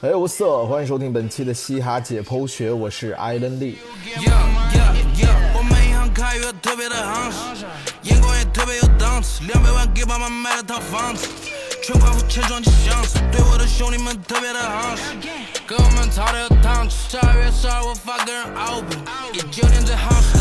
哎，我色，欢迎收听本期的嘻哈解剖学，我是艾伦利。开越特别的行市，眼光也特别有档次，两百万给爸妈买了套房子，全款付钱装起箱子，对我的兄弟们特别的行实，哥们操的有糖吃。十二月十二我发个人 album，一九年最行实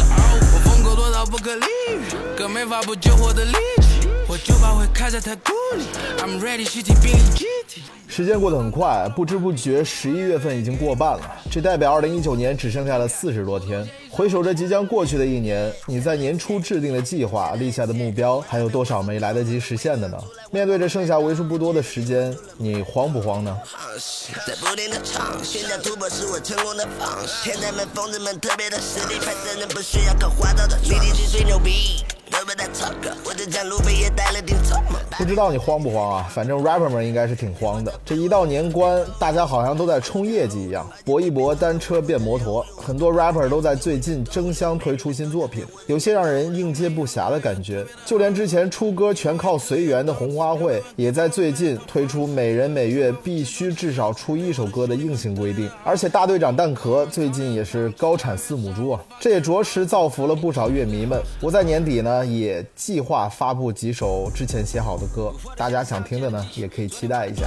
的 album，我风格多少不可理喻，更没法不救火的力气，我就怕会开在太古里，I'm ready 去听兵力 GT。时间过得很快，不知不觉十一月份已经过半了，这代表二零一九年只剩下了四十多天。回首这即将过去的一年，你在年初制定的计划、立下的目标，还有多少没来得及实现的呢？面对着剩下为数不多的时间，你慌不慌呢？在不停的唱，寻找突破是我成功的方式。天才们、疯子们、特别的实力派的人不需要靠花招的，力气最牛逼。不知道你慌不慌啊？反正 rapper 们应该是挺慌的。这一到年关，大家好像都在冲业绩一样，搏一搏，单车变摩托。很多 rapper 都在最近争相推出新作品，有些让人应接不暇的感觉。就连之前出歌全靠随缘的红花会，也在最近推出每人每月必须至少出一首歌的硬性规定。而且大队长蛋壳最近也是高产四母猪啊，这也着实造福了不少乐迷们。我在年底呢。也计划发布几首之前写好的歌，大家想听的呢，也可以期待一下。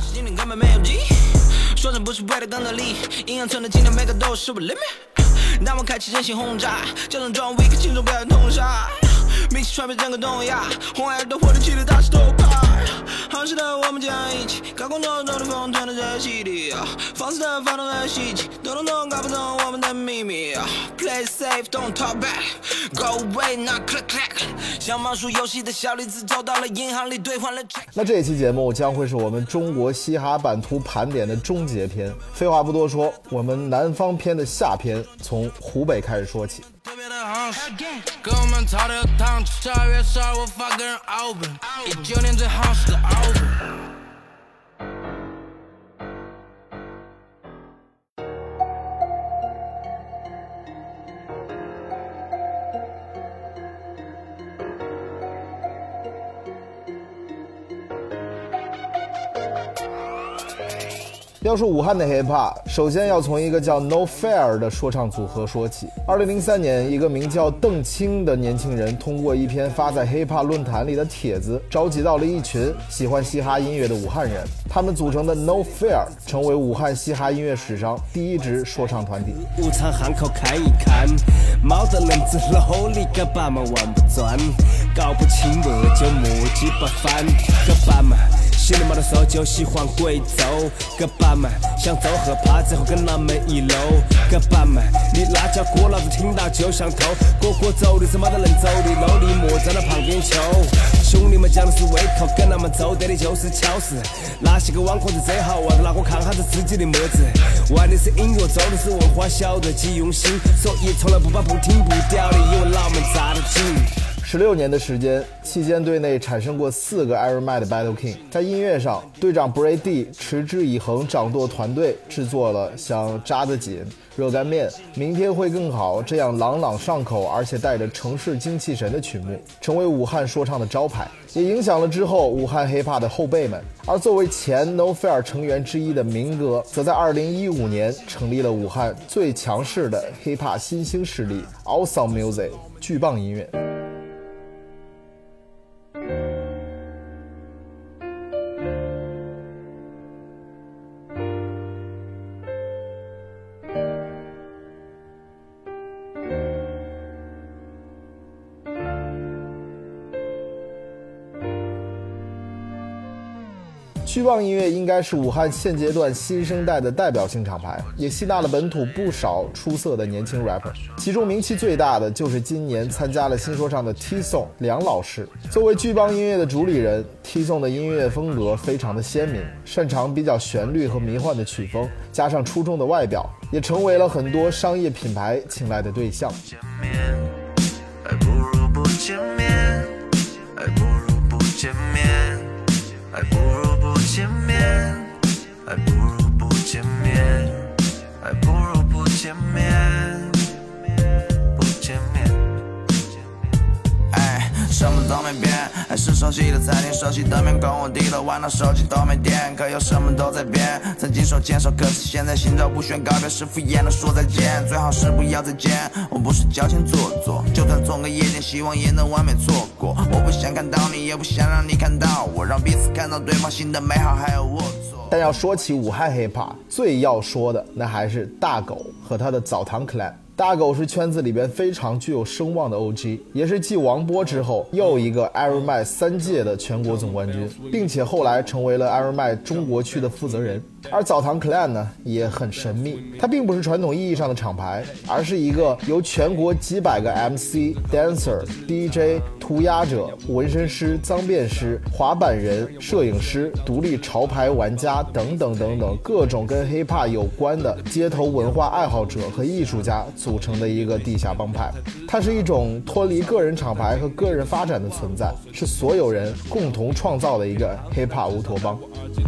说不是为了更努力，阴阳村的今天每个都是我 limit。当我开启人性轰炸，假装装 weak，轻松不要痛杀。名气传遍整个东亚，红孩儿都活得起的大石头怕。行市的我们将一起，高空中中的风传的热气里，放肆的发动了袭击，动动动搞不懂我们的秘密。Play safe, don't talk back, go away, not click click。像猫鼠游戏的小李子，走到了银行里兑换了。那这一期节目将会是我们中国嘻哈版图盘点的终结篇。废话不多说，我们南方篇的下篇从湖北开始说起。跟我们操的有糖吃，十二月十二我发个人 album，一九年最好使的 album。要说武汉的 hiphop，首先要从一个叫 No Fair 的说唱组合说起。二零零三年，一个名叫邓青的年轻人通过一篇发在 hiphop 论坛里的帖子，召集到了一群喜欢嘻哈音乐的武汉人，他们组成的 No Fair 成为武汉嘻哈音乐史上第一支说唱团体。武昌汉口看一看，猫的轮子楼里个爸妈玩不转，搞不清我就目击不翻，个爸妈。心里没得数，就喜欢贵州。个爸们想走后怕之后跟他们一路。个爸们，你那叫歌，老子听到就想偷。哥哥走的是没得能走的路，你莫在那旁边求。兄弟们讲的是胃口，跟他们走得的就是巧事。那些个网课是最好，玩的哪个看哈子自己的模子？玩的是音乐，做的是文化，晓得几用心，所以从来不把不听不屌的，因为老们扎得紧。十六年的时间期间，队内产生过四个 Iron Man 的 Battle King。在音乐上，队长 Brady 持之以恒掌舵团队，制作了像扎得紧、热干面、明天会更好这样朗朗上口而且带着城市精气神的曲目，成为武汉说唱的招牌，也影响了之后武汉 hiphop 的后辈们。而作为前 No Fair 成员之一的明哥，则在2015年成立了武汉最强势的 hiphop 新兴势力 Awesome Music 巨棒音乐。巨棒音乐应该是武汉现阶段新生代的代表性厂牌，也吸纳了本土不少出色的年轻 rapper，其中名气最大的就是今年参加了新说唱的 T Song 梁老师。作为巨棒音乐的主理人，T Song 的音乐风格非常的鲜明，擅长比较旋律和迷幻的曲风，加上出众的外表，也成为了很多商业品牌青睐的对象。还不如不见面，还不如不见面，还不如不。见面，还不如不见面，还不如，不见面。什么都没变，还是熟悉的餐厅，熟悉的面孔。我低头玩到手机都没电，可又什么都在变。曾经手牵手，可是现在心照不宣，告别是敷衍的说再见，最好是不要再见。我不是矫情做作，就算总个夜店，希望也能完美错过。我不想看到你，也不想让你看到我，让彼此看到对方新的美好，还有我错。但要说起武汉 hiphop，最要说的那还是大狗和他的澡堂 clan。大狗是圈子里边非常具有声望的 OG，也是继王波之后又一个 airman 三届的全国总冠军，并且后来成为了 airman 中国区的负责人。而澡堂 clan 呢也很神秘，它并不是传统意义上的厂牌，而是一个由全国几百个 MC、dancer、DJ、涂鸦者、纹身师、脏辫师、滑板人、摄影师、独立潮牌玩家等等等等各种跟 hiphop 有关的街头文化爱好者和艺术家组成的一个地下帮派。它是一种脱离个人厂牌和个人发展的存在，是所有人共同创造的一个 hiphop 乌托邦。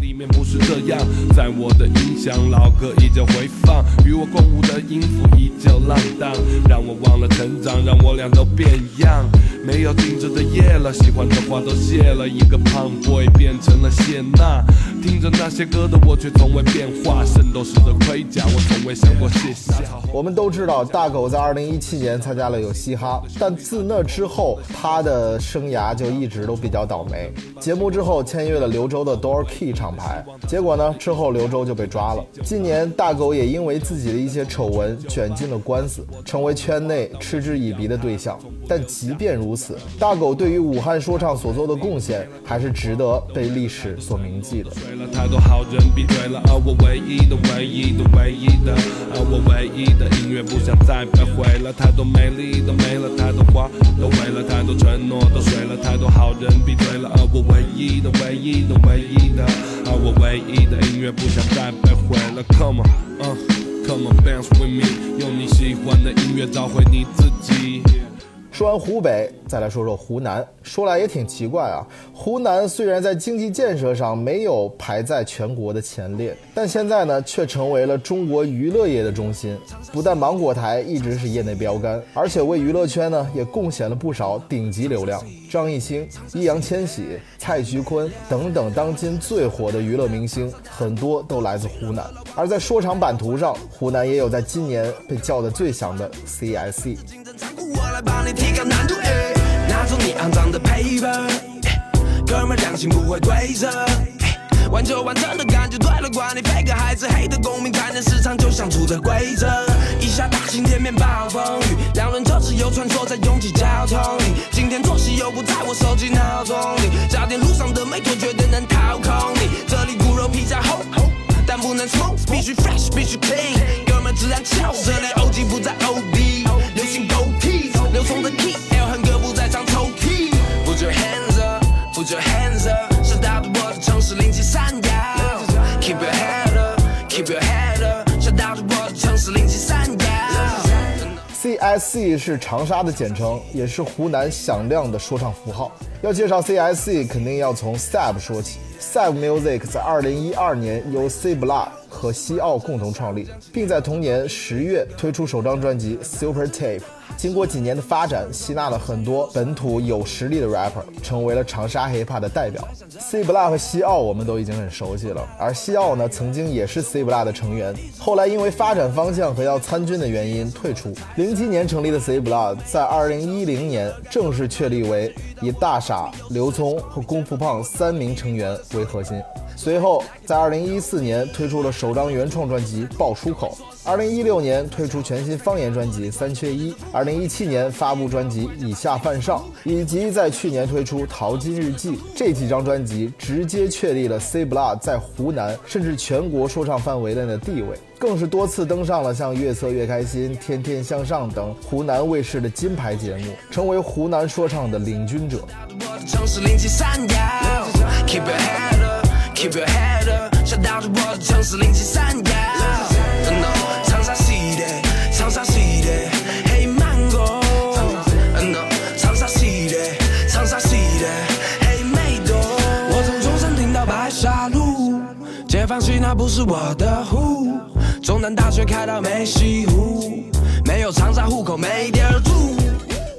里面不是这样，在我的音响，老歌依旧回放，与我共舞的音符依旧浪荡，让我忘了成长，让我俩都变样。没有静止的夜了，喜欢的话都谢了，一个胖 boy 变成了谢娜。听着那些歌的我却从未变化，圣斗士的盔甲我从未想过卸下。我们都知道大狗在2017年参加了有嘻哈，但自那之后他的生涯就一直都比较倒霉。节目之后签约了刘洲的 Door Key 厂牌，结果呢之后刘洲就被抓了。今年大狗也因为自己的一些丑闻卷进了官司，成为圈内嗤之以鼻的对象。但即便如此，大狗对于武汉说唱所做的贡献还是值得被历史所铭记的。对了太多好人，闭嘴了，而我唯一的、唯一的、唯一的，而我唯一的音乐不想再被毁了。太多美丽的没了，太多话都毁了，太多承诺都碎了，太多好人闭嘴了，而我唯一的、唯一的、唯一的，而我唯一的音乐不想再被毁了。Come on，嗯，Come on dance with me，用你喜欢的音乐找回你自己。说完湖北，再来说说湖南。说来也挺奇怪啊，湖南虽然在经济建设上没有排在全国的前列，但现在呢却成为了中国娱乐业的中心。不但芒果台一直是业内标杆，而且为娱乐圈呢也贡献了不少顶级流量。张艺兴、易烊千玺、蔡徐坤等等当今最火的娱乐明星，很多都来自湖南。而在说唱版图上，湖南也有在今年被叫得最响的 CSC。拿走你肮脏的 paper，哥们良心不会对着，玩就玩真的感觉对了，管你配个孩子黑的公民，看见市场就像出着规则，一下大晴天面暴风雨，两轮车子又穿梭在拥挤交通里，今天作息又不在我手机闹钟里，加点路上的美图绝对能掏空你，这里骨肉披萨厚，但不能 smoke，必须 fresh，必须 clean，哥们自然翘，这里 OG 不再 OD，流行 go。流通的 key your hands up，是大都我的城市零七三幺。Keep your head up，Keep your head up，是大都我的城市零七三幺。CSC 是长沙的简称，也是湖南响亮的说唱符号。要介绍 CSC，肯定要从 Sab 说起。Sab Music 在2012年由 C Block 和西奥共同创立，并在同年十月推出首张专辑 Super Tape。经过几年的发展，吸纳了很多本土有实力的 rapper，成为了长沙 hiphop 的代表。C Block 和西奥我们都已经很熟悉了，而西奥呢，曾经也是 C Block 的成员，后来因为发展方向和要参军的原因退出。零七年成立的 C Block，在二零一零年正式确立为以大傻、刘聪和功夫胖三名成员为核心。随后，在二零一四年推出了首张原创专辑《爆出口》，二零一六年推出全新方言专辑《三缺一》，二零一七年发布专辑《以下犯上》，以及在去年推出《淘金日记》。这几张专辑直接确立了 C Block 在湖南甚至全国说唱范围内的地位，更是多次登上了像《越策越开心》《天天向上》等湖南卫视的金牌节目，成为湖南说唱的领军者。放弃那不是我的户。中南大学开到梅西湖，没有长沙户口没地儿住。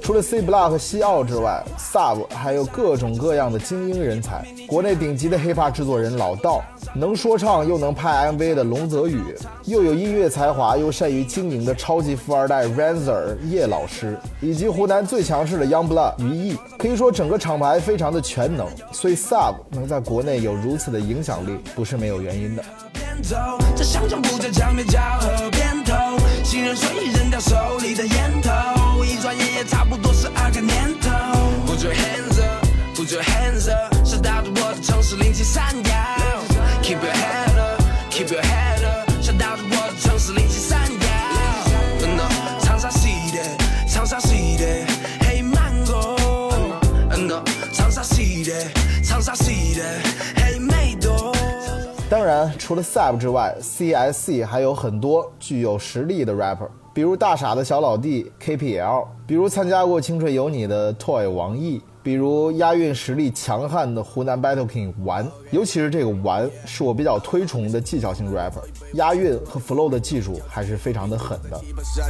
除了 C Block 西奥之外，Sub 还有各种各样的精英人才。国内顶级的 hiphop 制作人老道，能说唱又能拍 MV 的龙泽宇，又有音乐才华又善于经营的超级富二代 Razer 叶老师，以及湖南最强势的 Youngblood 于毅。可以说整个厂牌非常的全能，所以 Sub 能在国内有如此的影响力，不是没有原因的。这香肠不再江面交和边头，新人随意扔掉手里的烟头，一转眼也差不多是二个年头。Put your hands up, put your hands up，是大都我的城市灵气闪耀。Keep your head up, keep your head up，是大都我的城市灵气闪耀。No，长沙 city，长沙 city，黑芒果。No，长沙 city，当然，除了 Sab 之外，CSC 还有很多具有实力的 rapper，比如大傻的小老弟 KPL，比如参加过《青春有你》的 Toy 王毅。比如押韵实力强悍的湖南 Battle King 玩，尤其是这个玩，是我比较推崇的技巧型 rapper，押韵和 flow 的技术还是非常的狠的。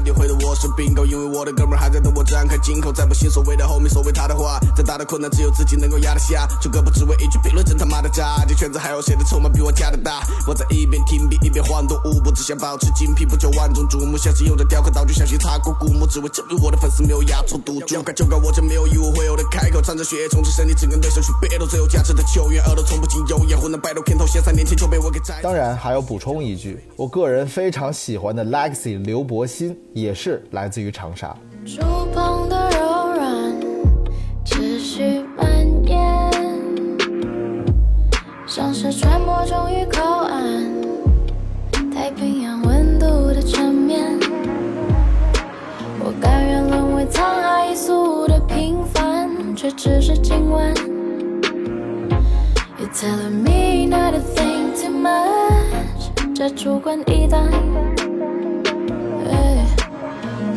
你回的我是因为我的哥们还在等我展开金口，再不信所谓的所谓他的话，再大的困难只有自己能够压得下。只为一句评论，真他妈的渣！这圈子还有谁的筹码比我加的大？我在一边听笔一边晃动舞步，只想保持精品，不求万众瞩目。有人雕刻道具，擦过古墓，只为证明我的粉丝没有压错赌注。就该就该，我这没有会有的开口。藏着血，充斥身体，只跟对手去 battle，最有价值的球员，耳朵从不年前就被我给摘。当然还要补充一句，我个人非常喜欢的 Legacy 刘柏辛也是来自于长沙。触碰的柔软，持续蔓延，像是船舶终于靠岸，太平洋温度的缠绵。我甘愿沦为沧海一粟却只是今晚。You're telling me not a thing too much，这主观臆断。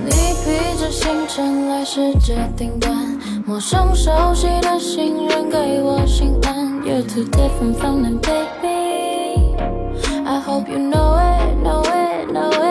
你披着星辰来世界顶端，陌生熟悉的信任给我心安。You're too different from them, baby. I hope you know it, know it, know it.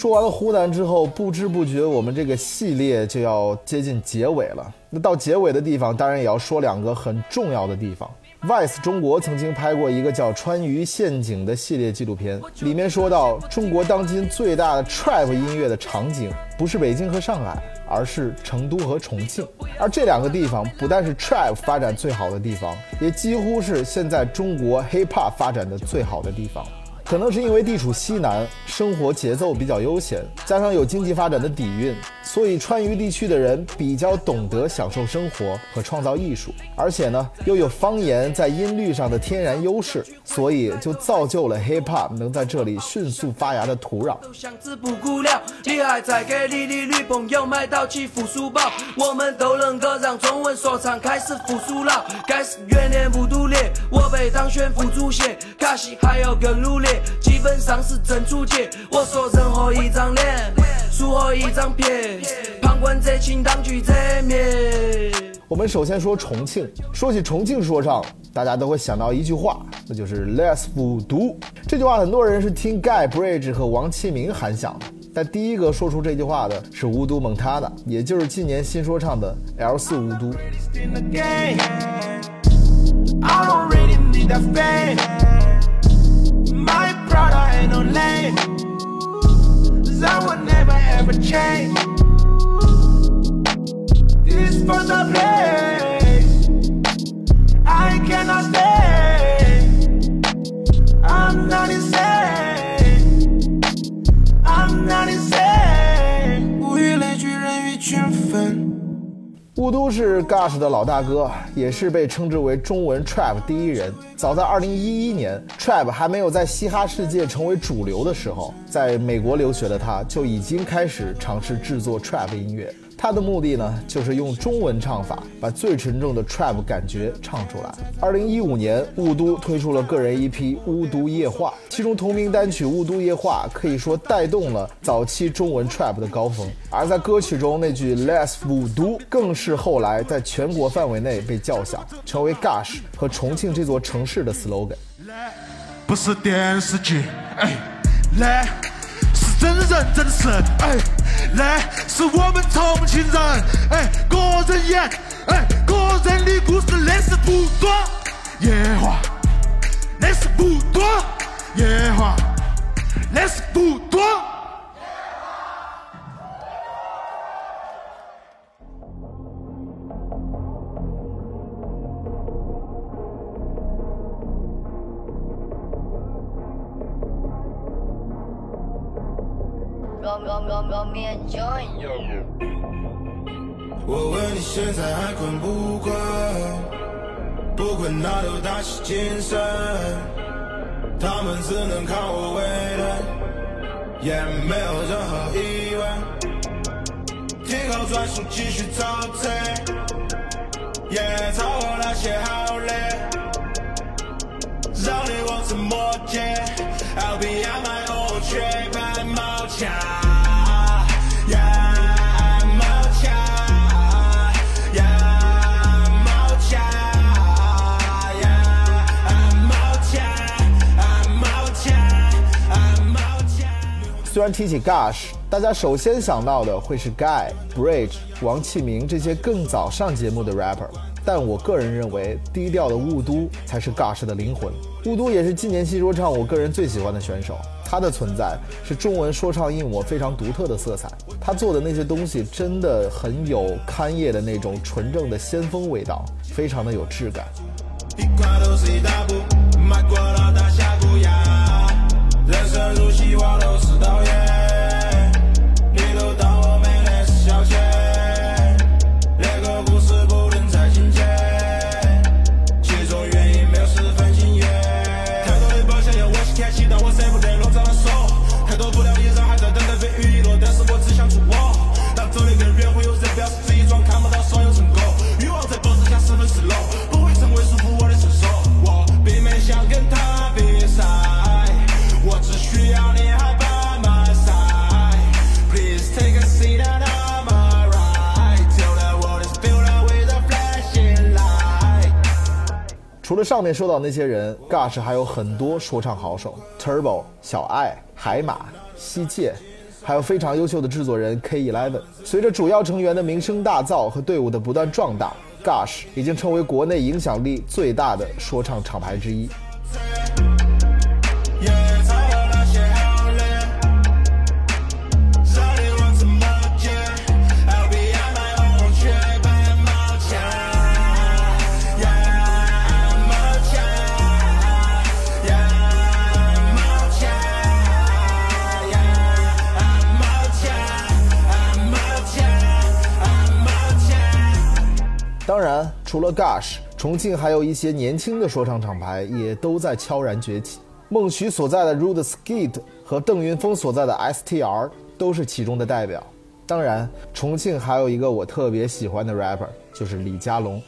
说完了湖南之后，不知不觉我们这个系列就要接近结尾了。那到结尾的地方，当然也要说两个很重要的地方。Vice 中国曾经拍过一个叫《川渝陷阱》的系列纪录片，里面说到中国当今最大的 Trap 音乐的场景不是北京和上海，而是成都和重庆。而这两个地方不但是 Trap 发展最好的地方，也几乎是现在中国 Hip Hop 发展的最好的地方。可能是因为地处西南，生活节奏比较悠闲，加上有经济发展的底蕴，所以川渝地区的人比较懂得享受生活和创造艺术，而且呢又有方言在音律上的天然优势，所以就造就了 hip hop 能在这里迅速发芽的土壤。想自不顾料，厉害在给你的女朋友买到起复苏宝，我们都能够让中文说唱开始复苏了。该是元年不独立，我被当选副主席，卡西还要更努力，基本上是正出击。我说任何一张脸，如何一张皮，旁观者清，当局者迷。我们首先说重庆，说起重庆说唱，大家都会想到一句话，那就是 “Let's 复读”。这句话很多人是听 Guy Bridge 和王启明喊响的，但第一个说出这句话的是无都蒙塔的，也就是今年新说唱的 L 四无都。crowd, I ain't no lame. Cause I will never ever change. This for the place. I cannot stay. 雾都是 Gush 的老大哥，也是被称之为中文 Trap 第一人。早在2011年，Trap 还没有在嘻哈世界成为主流的时候，在美国留学的他就已经开始尝试制作 Trap 音乐。他的目的呢，就是用中文唱法把最沉重的 Trap 感觉唱出来。2015年，雾都推出了个人 EP《雾都夜话》，其中同名单曲《雾都夜话》可以说带动了早期中文 Trap 的高峰。而在歌曲中那句 Let's 雾都，更是后来在全国范围内被叫响，成为 Gush 和重庆这座城市的 slogan。不是电视剧，哎，来真人真事，哎，来是我们重庆人，哎，个人演，哎，个人的故事那是不多，野话，那是不多，野话，那是不多。那就打起精神。他们只能看我为人，也没有任何疑问。听好转速继续找车，也超过那些好累，让你望尘莫及。I'll be on my own trip，白毛枪虽然提起 Gosh，大家首先想到的会是 Guy、Bridge、王启明这些更早上节目的 rapper，但我个人认为，低调的雾都才是 Gosh 的灵魂。雾都也是今年新说唱我个人最喜欢的选手，他的存在是中文说唱印我非常独特的色彩。他做的那些东西真的很有勘叶的那种纯正的先锋味道，非常的有质感。人生如戏，我都是导演，除了上面说到那些人，Gush 还有很多说唱好手，Turbo、小爱、海马、西切，还有非常优秀的制作人 K Eleven。随着主要成员的名声大噪和队伍的不断壮大，Gush 已经成为国内影响力最大的说唱厂牌之一。当然，除了 Gush，重庆还有一些年轻的说唱厂牌也都在悄然崛起。孟渠所在的 Rude Skid 和邓云峰所在的 STR 都是其中的代表。当然，重庆还有一个我特别喜欢的 rapper，就是李佳隆。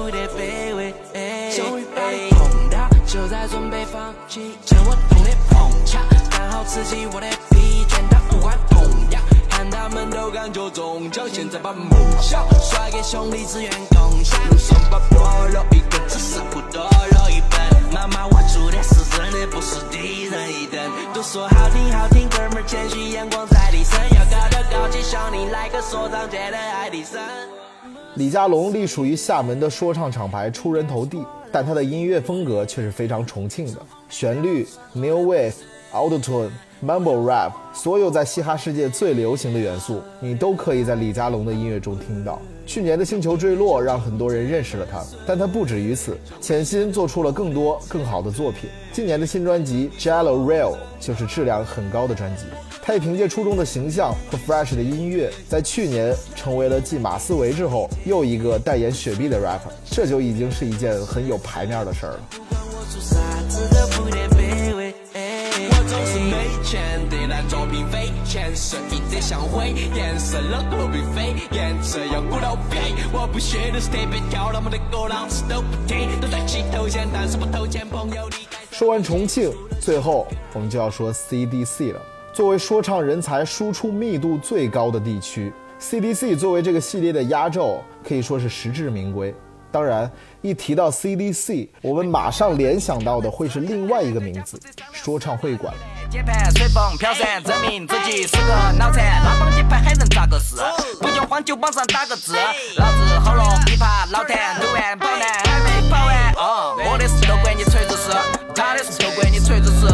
不得卑微。终于把你碰到，就在准备放弃，趁我痛的碰巧，刚好刺激我的疲倦，但无关痛痒。看他们都感觉中奖，现在把梦想甩给兄弟，资源共享。双把菠萝，一个只是不多了一本。妈妈，我住的是真的，不是低人一等。都说好听好听，哥们儿谦虚，眼光在提升，要高的高起，向你来个说唱界的爱迪生。李佳隆隶属于厦门的说唱厂牌出人头地，但他的音乐风格却是非常重庆的，旋律、New Wave、Autotune、Mumble Rap，所有在嘻哈世界最流行的元素，你都可以在李佳隆的音乐中听到。去年的《星球坠落》让很多人认识了他，但他不止于此，潜心做出了更多更好的作品。今年的新专辑《Jello Real》就是质量很高的专辑。他也凭借出众的形象和 fresh 的音乐，在去年成为了继马思唯之后又一个代言雪碧的 rapper，这就已经是一件很有排面的事儿了。不管我做啥子都不得卑微。我走是没钱的烂作品飞，钱色映得像灰，颜色老头必飞，颜色要鼓捣配。我不屑的是特别跳那么的歌，老子都不听，都在起头钱，但是不投钱，朋友你该。说完重庆，最后我们就要说 CDC 了。作为说唱人才输出密度最高的地区，CDC 作为这个系列的压轴，可以说是实至名归。当然，一提到 CDC，我们马上联想到的会是另外一个名字——说唱会馆。我的事都管你锤子事，他的事都管你锤子，事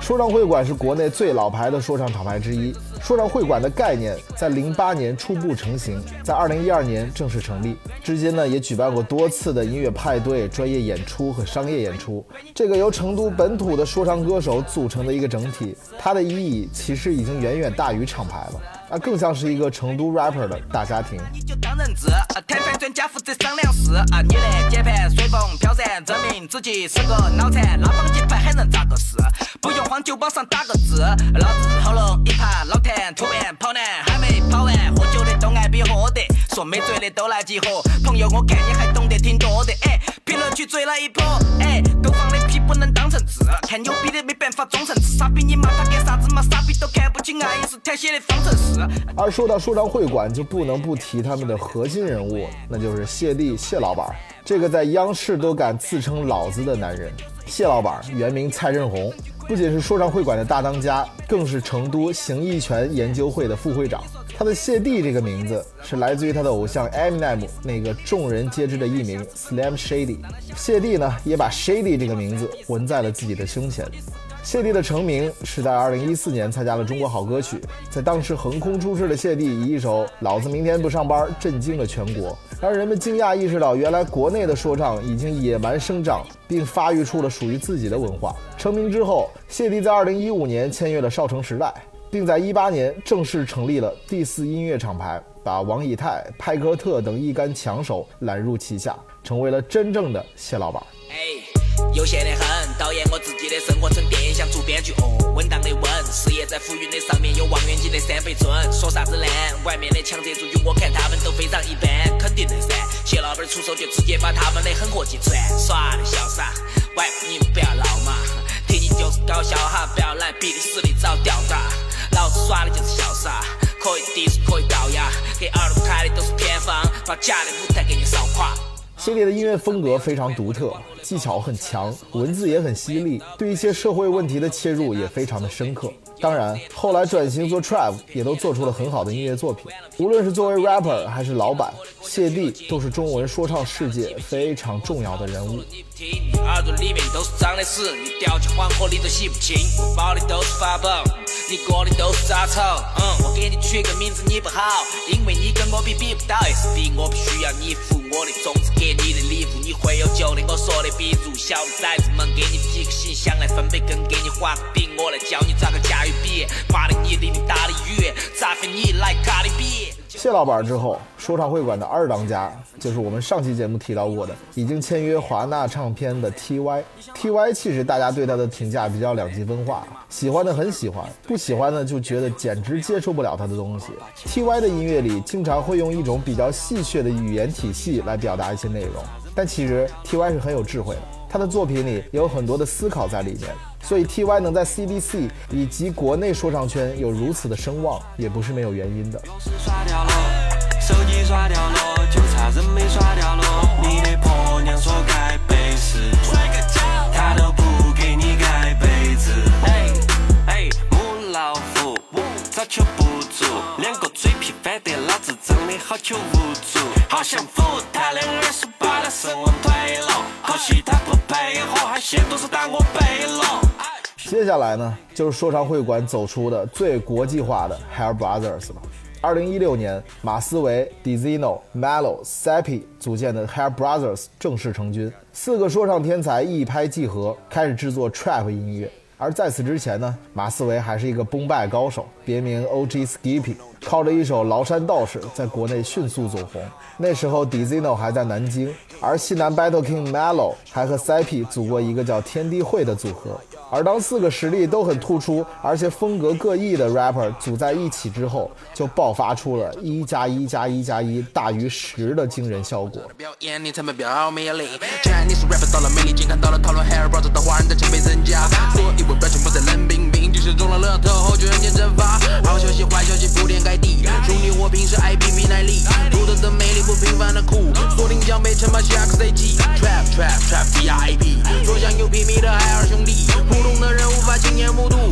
说唱会馆是国内最老牌的说唱厂牌之一。说唱会馆的概念在零八年初步成型，在二零一二年正式成立，至今呢也举办过多次的音乐派对、专业演出和商业演出。这个由成都本土的说唱歌手组成的一个整体，它的意义其实已经远远大于厂牌了，那更像是一个成都 rapper 的大家庭。你就当人质，啊谈判专家负责商量事，啊，你的键盘随风飘散，证明自己是个脑残，拉帮结派还能咋个事？不用慌酒吧上打个字，老子喉咙一耙老弹，突然跑男还没跑完，喝酒的都爱比喝得，说没醉的都来集合，朋友我看你还懂得挺多的，哎，评论区追了一波，哎，购房的不能当成字，看牛逼的没办法忠诚，吃傻逼你骂他干啥子嘛？傻逼都看不清爱因斯坦写的方程式。而说到说唱会馆，就不能不提他们的核心人物，那就是谢帝谢老板，这个在央视都敢自称老子的男人。谢老板原名蔡振宏，不仅是说唱会馆的大当家，更是成都形意拳研究会的副会长。他的谢帝这个名字是来自于他的偶像 Eminem 那个众人皆知的艺名 Slim Shady。谢帝呢，也把 Shady 这个名字纹在了自己的胸前。谢帝的成名是在2014年参加了《中国好歌曲》，在当时横空出世的谢帝以一首《老子明天不上班》震惊了全国，让人们惊讶意识到，原来国内的说唱已经野蛮生长，并发育出了属于自己的文化。成名之后，谢帝在2015年签约了少城时代，并在18年正式成立了第四音乐厂牌，把王以太、派克特等一干强手揽入旗下，成为了真正的谢老板。哎，悠闲得很，导演我自己的生活成电影，想做编剧哦，稳当的稳，事业在浮云的上面有望远镜的三倍准，说啥子烂？外面的强者族群，我看他们都非常一般，肯定的噻。谢老板出手就直接把他们的狠活击穿，耍的潇洒，喂，你不要闹嘛，铁你就是搞笑哈，不要来比你实力早吊打，老子耍的就是潇洒。可以低俗，可以高雅，给耳朵开的都是偏方，把假的舞台给你扫垮。系列的音乐风格非常独特，技巧很强，文字也很犀利，对一些社会问题的切入也非常的深刻。当然，后来转型做 trap 也都做出了很好的音乐作品。无论是作为 rapper 还是老板，谢帝都是中文说唱世界非常重要的人物。你不听，你耳朵里面都是脏的屎，你掉进黄河里都洗不清。我包的都是法宝，你过的都是杂草。嗯，我给你取个名字你不好，因为你跟我比比不到。SB 我不需要你服我的种子给你的礼物，你会有救的。我说的比如小崽子们给你寄个形象来分配，跟给你画个饼，我来教你咋个驾驭笔。骂的你淋你打的雨，咋飞你来卡的比？谢老板之后，说唱会馆的二当家就是我们上期节目提到过的，已经签约华纳唱片的 TY。TY 其实大家对他的评价比较两极分化，喜欢的很喜欢，不喜欢的就觉得简直接受不了他的东西。TY 的音乐里经常会用一种比较戏谑的语言体系来表达一些内容，但其实 TY 是很有智慧的，他的作品里也有很多的思考在里面。所以 TY 能在 CDC 以及国内说唱圈有如此的声望，也不是没有原因的。手机刷掉了，就差人没刷掉接下来呢，就是说唱会馆走出的最国际化的 Hair Brothers 了。二零一六年，马思唯、Dizino、Mellow、Sappy 组建的 Hair Brothers 正式成军，四个说唱天才一拍即合，开始制作 trap 音乐。而在此之前呢，马思唯还是一个崩败高手，别名 OG Skippy，靠着一首《崂山道士》在国内迅速走红。那时候 Dizino 还在南京，而西南 Battle King Melo 还和 Cyp 组过一个叫天地会的组合。而当四个实力都很突出，而且风格各异的 rapper 组在一起之后，就爆发出了一加一加一加一大于十的惊人效果。表演，你成本表没有力。Chinese rapper 到了魅力，竟看到了讨论 hair b r o 的华人的前辈增加。所以我表情不再冷冰冰，即使中了乐透后就人间蒸发。好消息坏消息铺天盖地，兄弟我平时爱拼命，的，海尔兄弟，Kanye Mudu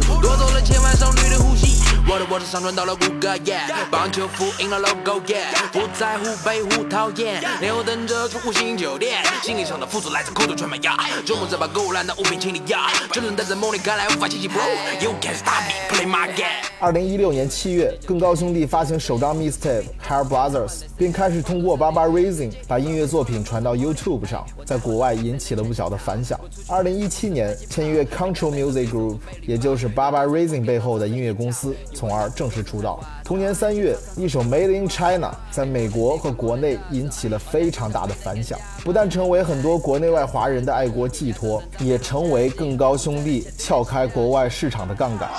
我的上传到了谷歌，yeah，棒球服印了 logo，yeah，不在乎被互讨厌，连我等着住五星酒店，心理上的富足来自口头全麦芽，周末再把狗烂的物品清理呀，真正待在梦里看来无法清晰，bro，you can't stop me，play my game。二零一六年七月，更高兄弟发行首张 mixtape Hair Brothers，并开始通过 Baba Rising 把音乐作品传到 YouTube 上，在国外引起了不小的反响。二零一七年，签约 Control Music Group，也就是 Baba Rising 背后的音乐公司，从从而正式出道。同年三月，一首 Made in China 在美国和国内引起了非常大的反响，不但成为很多国内外华人的爱国寄托，也成为更高兄弟撬开国外市场的杠杆。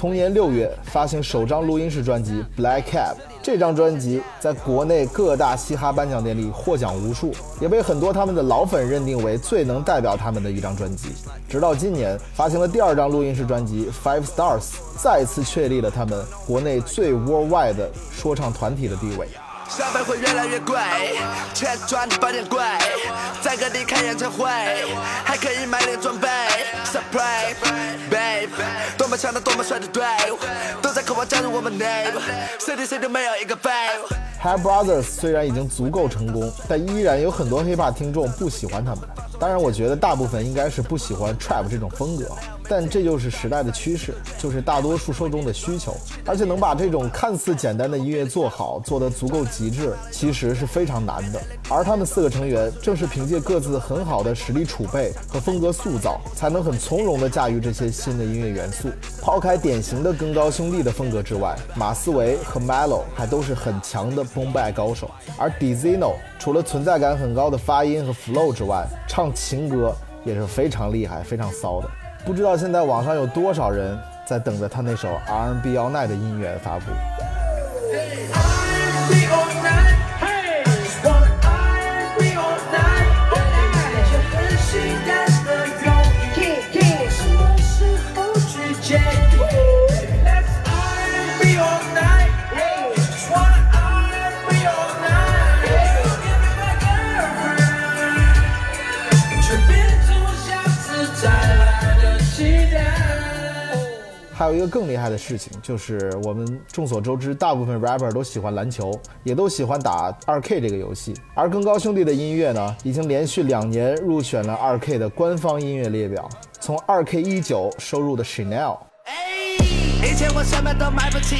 同年六月，发行首张录音室专辑《Black Cab》。这张专辑在国内各大嘻哈颁奖典礼获奖无数，也被很多他们的老粉认定为最能代表他们的一张专辑。直到今年，发行了第二张录音室专辑《Five Stars》，再次确立了他们国内最 worldwide 的说唱团体的地位。消费会越来越贵，钱赚的宝点贵，在各地开演唱会，还可以买点装备。Surprise, babe，多么强大多么帅的队伍，都在渴望加入我们 name，谁对谁都没有一个废物。Hair Brothers 虽然已经足够成功，但依然有很多 hiphop 听众不喜欢他们。当然，我觉得大部分应该是不喜欢 trap 这种风格，但这就是时代的趋势，就是大多数受众的需求。而且能把这种看似简单的音乐做好，做得足够极致，其实是非常难的。而他们四个成员正是凭借各自很好的实力储备和风格塑造，才能很从容地驾驭这些新的音乐元素。抛开典型的更高兄弟的风格之外，马思唯和 Melo 还都是很强的崩败高手，而 Dizino 除了存在感很高的发音和 flow 之外，唱情歌也是非常厉害、非常骚的。不知道现在网上有多少人在等着他那首 R&B All Night 的音源发布。还有一个更厉害的事情，就是我们众所周知，大部分 rapper 都喜欢篮球，也都喜欢打 2K 这个游戏。而更高兄弟的音乐呢，已经连续两年入选了 2K 的官方音乐列表。从 2K 一九收入的 Chanel，以前我什么都买不起，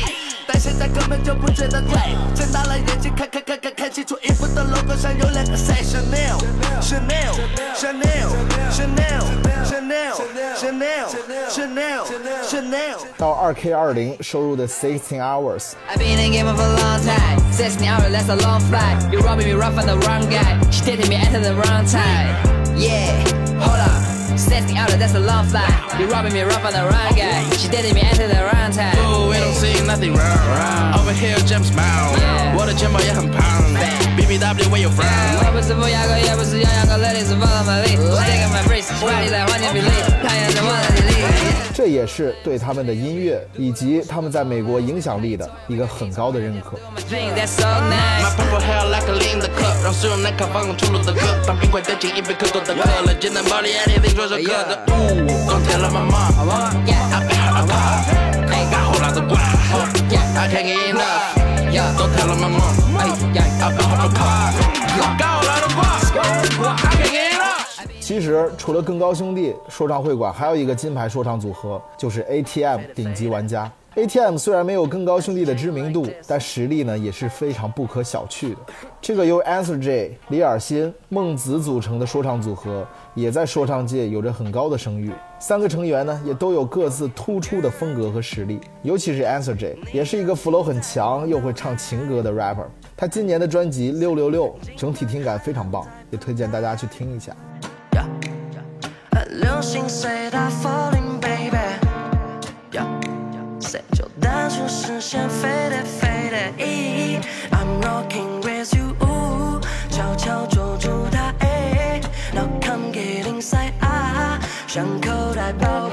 但现在根本就不觉得贵。睁大了眼睛看看看 budget to eat with the locals and you like to say Chanel, Chanel, Chanel, Chanel, Chanel, Chanel, Chanel, Chanel。到二 K 二零收入的 sixteen hours。I've been in game for a long time, sixteen hours that's a long flight. You robbing me rough on the wrong guy, she dating me at the wrong time. Yeah, hold on. 16 hours, that's a long flight. You robbing me rough on the wrong guy. She dating me at the wrong time. Oh, we don't see nothing wrong. Over here, James Brown. Yeah. 我的钱包也很胖。BBW, where you from? 我不是不要个，也不是要养个，Lady 是 follow my lead. Stick in my wrist，外地在花间比例，太阳是我的体力。 这也是对他们的音乐以及他们在美国影响力的一个很高的认可。其实除了更高兄弟说唱会馆，还有一个金牌说唱组合，就是 ATM 顶级玩家。ATM 虽然没有更高兄弟的知名度，但实力呢也是非常不可小觑的。这个由 Answer J、李尔辛、孟子组成的说唱组合，也在说唱界有着很高的声誉。三个成员呢也都有各自突出的风格和实力，尤其是 Answer J，也是一个 flow 很强又会唱情歌的 rapper。他今年的专辑《六六六》整体听感非常棒，也推荐大家去听一下。流星随它 falling baby，谁就单出视线飞的飞的咦 I'm rocking with you，悄悄捉住它哎，Now come get inside 啊，像口袋爆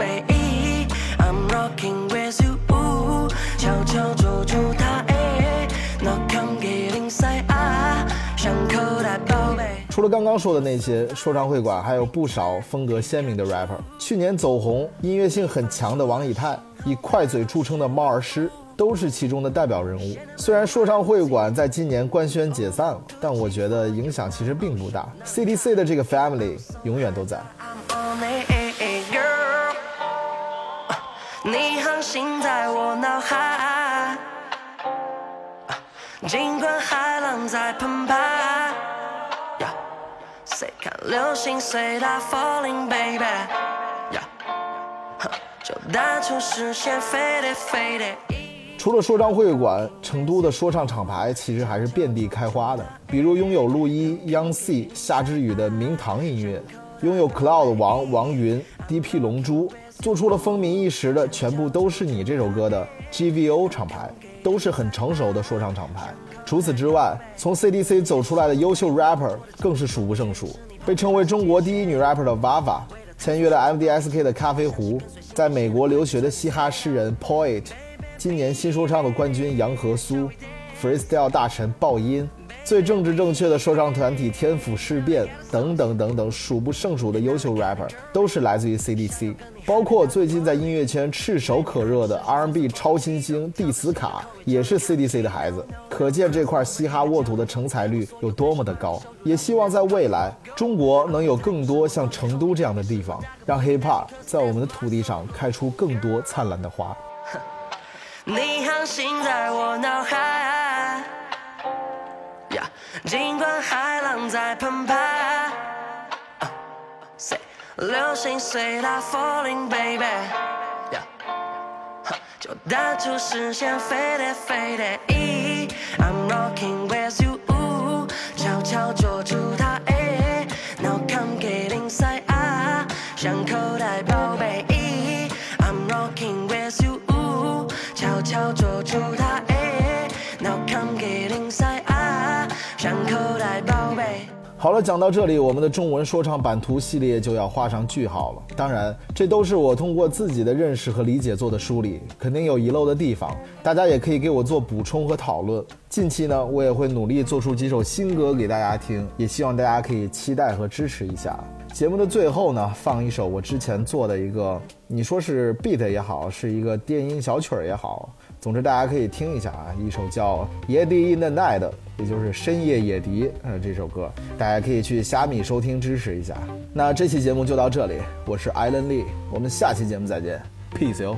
刚刚说的那些，说唱会馆还有不少风格鲜明的 rapper。去年走红、音乐性很强的王以太，以快嘴著称的猫儿师，都是其中的代表人物。虽然说唱会馆在今年官宣解散了，但我觉得影响其实并不大。CDC 的这个 family 永远都在。你航行在我脑海，尽管海浪在澎湃。看流星随它 falling baby？呀，哼就带出视线飞的飞的。除了说唱会馆，成都的说唱厂牌其实还是遍地开花的，比如拥有陆一、Young C、夏之雨的明堂音乐，拥有 Cloud 王王云、DP 龙珠，做出了风靡一时的《全部都是你》这首歌的 GVO 厂牌，都是很成熟的说唱厂牌。除此之外，从 CDC 走出来的优秀 rapper 更是数不胜数，被称为中国第一女 rapper 的 Vava，签约了 MDSK 的咖啡壶，在美国留学的嘻哈诗人 Poet。今年新说唱的冠军杨和苏，freestyle 大神爆音，最政治正确的说唱团体天府事变等等等等数不胜数的优秀 rapper 都是来自于 CDC，包括最近在音乐圈炙手可热的 R&B 超新星蒂斯卡也是 CDC 的孩子，可见这块嘻哈沃土的成才率有多么的高。也希望在未来，中国能有更多像成都这样的地方，让 hiphop 在我们的土地上开出更多灿烂的花。你航行在我脑海，呀，尽管海浪在澎湃，流星随它 falling baby，呀，哈就带出视线飞的飞的咦 I'm rocking 好了，讲到这里，我们的中文说唱版图系列就要画上句号了。当然，这都是我通过自己的认识和理解做的梳理，肯定有遗漏的地方，大家也可以给我做补充和讨论。近期呢，我也会努力做出几首新歌给大家听，也希望大家可以期待和支持一下。节目的最后呢，放一首我之前做的一个，你说是 beat 也好，是一个电音小曲儿也好，总之大家可以听一下啊，一首叫《野迪 in the night》，也就是深夜野迪，呃，这首歌大家可以去虾米收听支持一下。那这期节目就到这里，我是艾伦利，我们下期节目再见，peace 哟。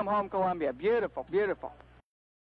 Welcome home, Columbia. Beautiful, beautiful.